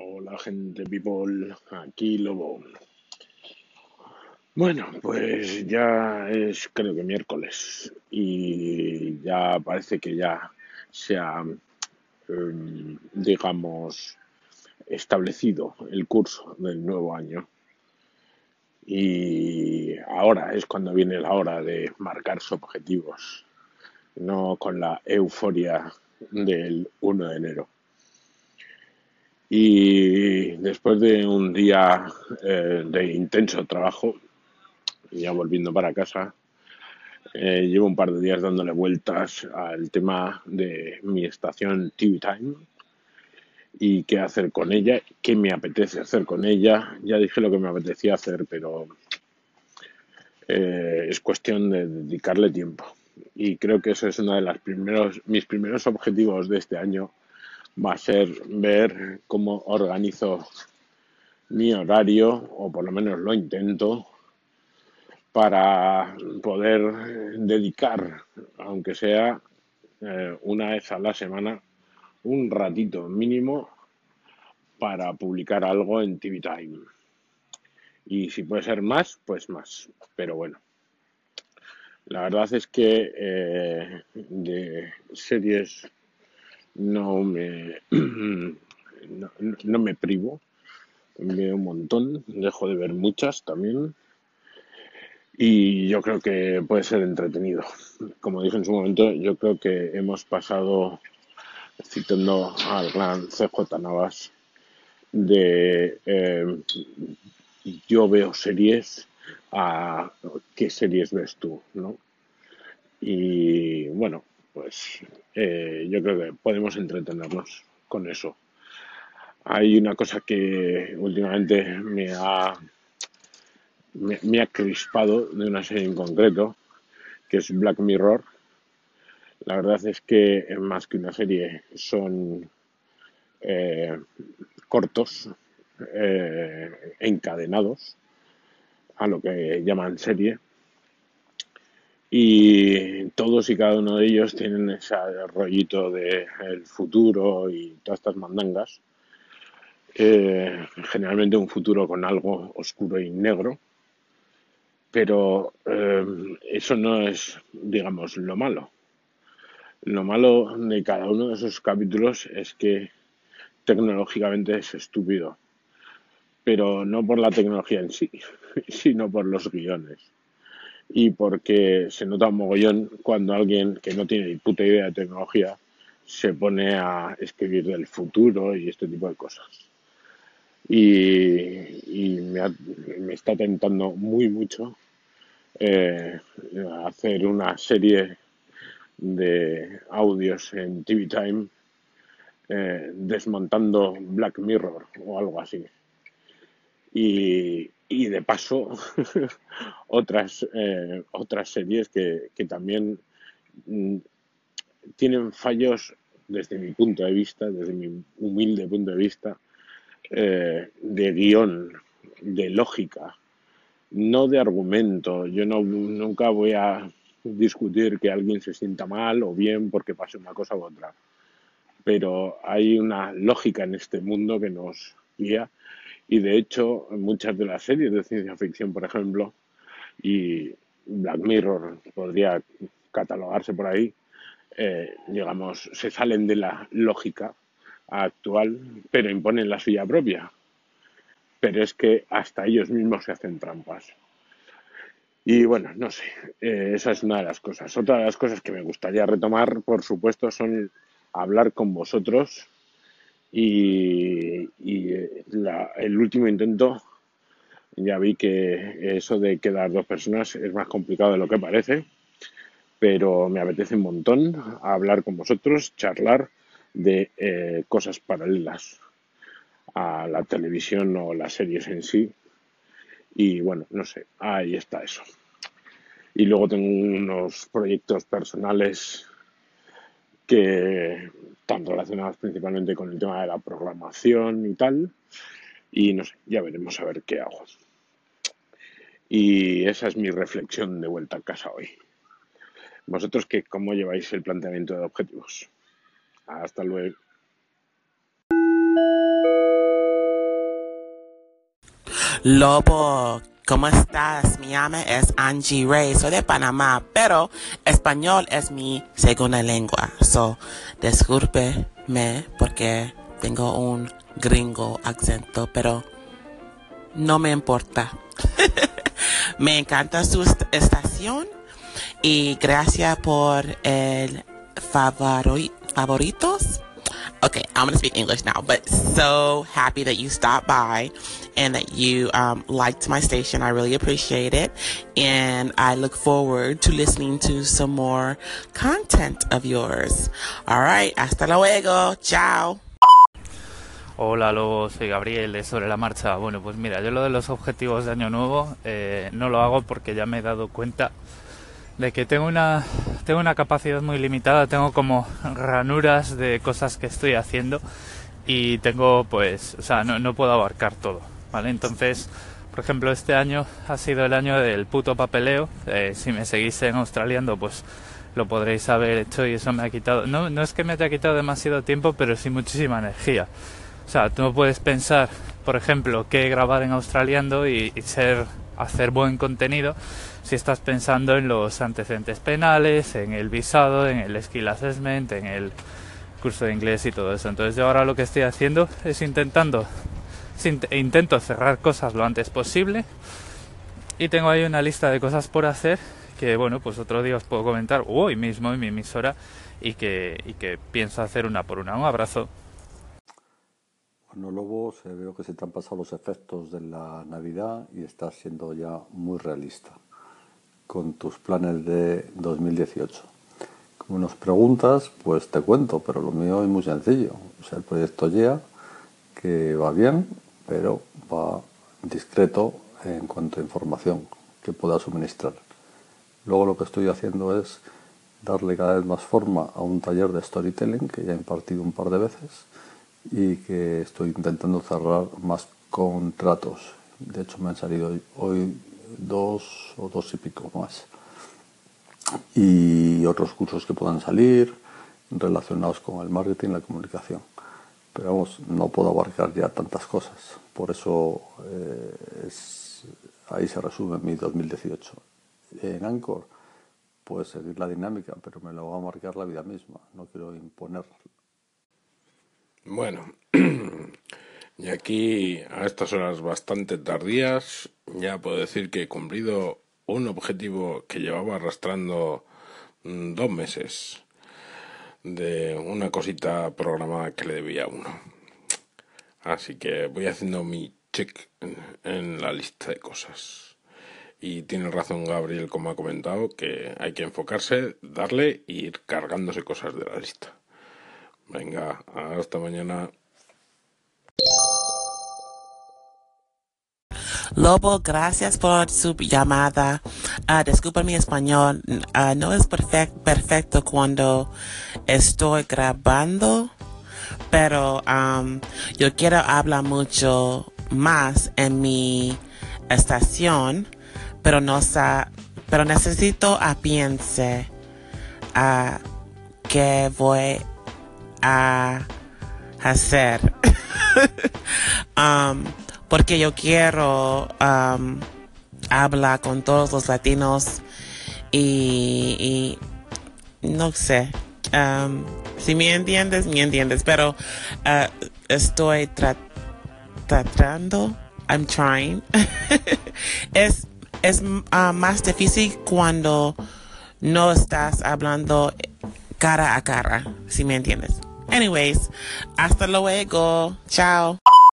Hola gente people, aquí Lobo. Bueno, pues ya es creo que miércoles y ya parece que ya se ha, em, digamos, establecido el curso del nuevo año. Y ahora es cuando viene la hora de marcarse objetivos, no con la euforia del 1 de enero. Y después de un día eh, de intenso trabajo, ya volviendo para casa, eh, llevo un par de días dándole vueltas al tema de mi estación TV Time y qué hacer con ella, qué me apetece hacer con ella. Ya dije lo que me apetecía hacer, pero eh, es cuestión de dedicarle tiempo. Y creo que eso es uno de los primeros, mis primeros objetivos de este año va a ser ver cómo organizo mi horario, o por lo menos lo intento, para poder dedicar, aunque sea eh, una vez a la semana, un ratito mínimo para publicar algo en TV Time. Y si puede ser más, pues más. Pero bueno, la verdad es que eh, de series no me, no, me privo, veo un montón, dejo de ver muchas también y yo creo que puede ser entretenido. Como dije en su momento, yo creo que hemos pasado, citando al gran CJ Navas, de eh, yo veo series a qué series ves tú, ¿no? Y bueno, pues eh, yo creo que podemos entretenernos con eso. Hay una cosa que últimamente me ha, me, ha crispado de una serie en concreto, que es Black Mirror. La verdad es que más que una serie son eh, cortos, eh, encadenados a lo que llaman serie y todos y cada uno de ellos tienen ese rollito de el futuro y todas estas mandangas. Eh, generalmente un futuro con algo oscuro y negro. Pero eh, eso no es, digamos, lo malo. Lo malo de cada uno de esos capítulos es que tecnológicamente es estúpido. Pero no por la tecnología en sí, sino por los guiones y porque se nota un mogollón cuando alguien que no tiene ni puta idea de tecnología se pone a escribir del futuro y este tipo de cosas. Y, me, está tentando muy mucho eh, hacer una serie de audios en TV Time eh, desmontando Black Mirror o algo así. Y, y de paso otras, eh, otras series que, también mm, tienen fallos desde mi punto de vista, desde mi humilde punto de vista, eh, de guion, de lógica, no de argumento. Yo no, nunca voy a discutir que alguien se sienta mal o bien porque pase una cosa u otra. Pero hay una lógica en este mundo que nos y de hecho, muchas de las series de ciencia ficción, por ejemplo, y Black Mirror podría catalogarse por ahí, eh, digamos, se salen de la lógica actual, pero imponen la suya propia. Pero es que hasta ellos mismos se hacen trampas. Y bueno, no sé, eh, esa es una de las cosas. Otra de las cosas que me gustaría retomar, por supuesto, son hablar con vosotros y, el último intento ya vi que eso de quedar dos personas es más complicado de lo que parece, pero me apetece un montón hablar con vosotros, charlar de eh, cosas paralelas a la televisión o las series en sí. Y bueno, no sé, ahí está eso. Y luego tengo unos proyectos personales que están relacionadas principalmente con el tema de la programación y tal. Y no sé, ya veremos a ver qué hago. Y esa es mi reflexión de vuelta a casa hoy. ¿Vosotros qué, cómo lleváis el planteamiento de objetivos? Hasta luego. Lobo. ¿Cómo estás? Mi nombre es Angie Ray, soy de Panamá, pero español es mi segunda lengua. So, discúlpeme porque tengo un gringo acento, pero no me importa. me encanta su estación y gracias por el favoritos. Okay, I'm gonna speak English now, but so happy that you stopped by and that you um, liked my station. I really appreciate it. And I look forward to listening to some more content of yours. All right, hasta luego. Ciao. Hola, luego soy Gabriel de Sobre la Marcha. Bueno, pues mira, yo lo de los objetivos de Año Nuevo eh, no lo hago porque ya me he dado cuenta de que tengo una, tengo una capacidad muy limitada, tengo como ranuras de cosas que estoy haciendo y tengo pues, o sea, no, no puedo abarcar todo, ¿vale? Entonces, por ejemplo, este año ha sido el año del puto papeleo, eh, si me seguís en Australiando pues lo podréis haber hecho y eso me ha quitado, no, no es que me haya quitado demasiado tiempo, pero sí muchísima energía. O sea, tú no puedes pensar, por ejemplo, que grabar en Australiando y, y ser, hacer buen contenido si estás pensando en los antecedentes penales, en el visado, en el skill assessment, en el curso de inglés y todo eso. Entonces yo ahora lo que estoy haciendo es intentando intento cerrar cosas lo antes posible y tengo ahí una lista de cosas por hacer que bueno pues otro día os puedo comentar hoy mismo en mi emisora y que, y que pienso hacer una por una. Un abrazo. Bueno, Lobo, se veo que se te han pasado los efectos de la Navidad y estás siendo ya muy realista con tus planes de 2018. Como nos preguntas, pues te cuento, pero lo mío es muy sencillo. O sea, el proyecto YEA, que va bien, pero va discreto en cuanto a información que pueda suministrar. Luego lo que estoy haciendo es darle cada vez más forma a un taller de storytelling que ya he impartido un par de veces y que estoy intentando cerrar más contratos. De hecho, me han salido hoy dos o dos y pico más. Y otros cursos que puedan salir relacionados con el marketing y la comunicación. Pero vamos, no puedo abarcar ya tantas cosas. Por eso eh, ahí se resume mi 2018. En Anchor, puede seguir la dinámica, pero me lo va a marcar la vida misma. No quiero imponer. Bueno, y aquí a estas horas bastante tardías ya puedo decir que he cumplido un objetivo que llevaba arrastrando mm, dos meses de una cosita programada que le debía a uno. Así que voy haciendo mi check en, la lista de cosas. Y tiene razón Gabriel, como ha comentado, que hay que enfocarse, darle e ir cargándose cosas de la lista. Venga, hasta mañana. Lobo, gracias por su llamada. Uh, mi español, uh, no es perfect, perfecto cuando estoy grabando, pero yo quiero hablar mucho más en mi estación, pero no sa pero necesito a piense a qué voy a hacer. um, porque yo quiero um, hablar con todos los latinos y, no sé. Um, si me entiendes, me entiendes, pero uh, estoy tratando, I'm trying. es es uh, más difícil cuando no estás hablando cara a cara, si me entiendes. Anyways, hasta luego. Chao.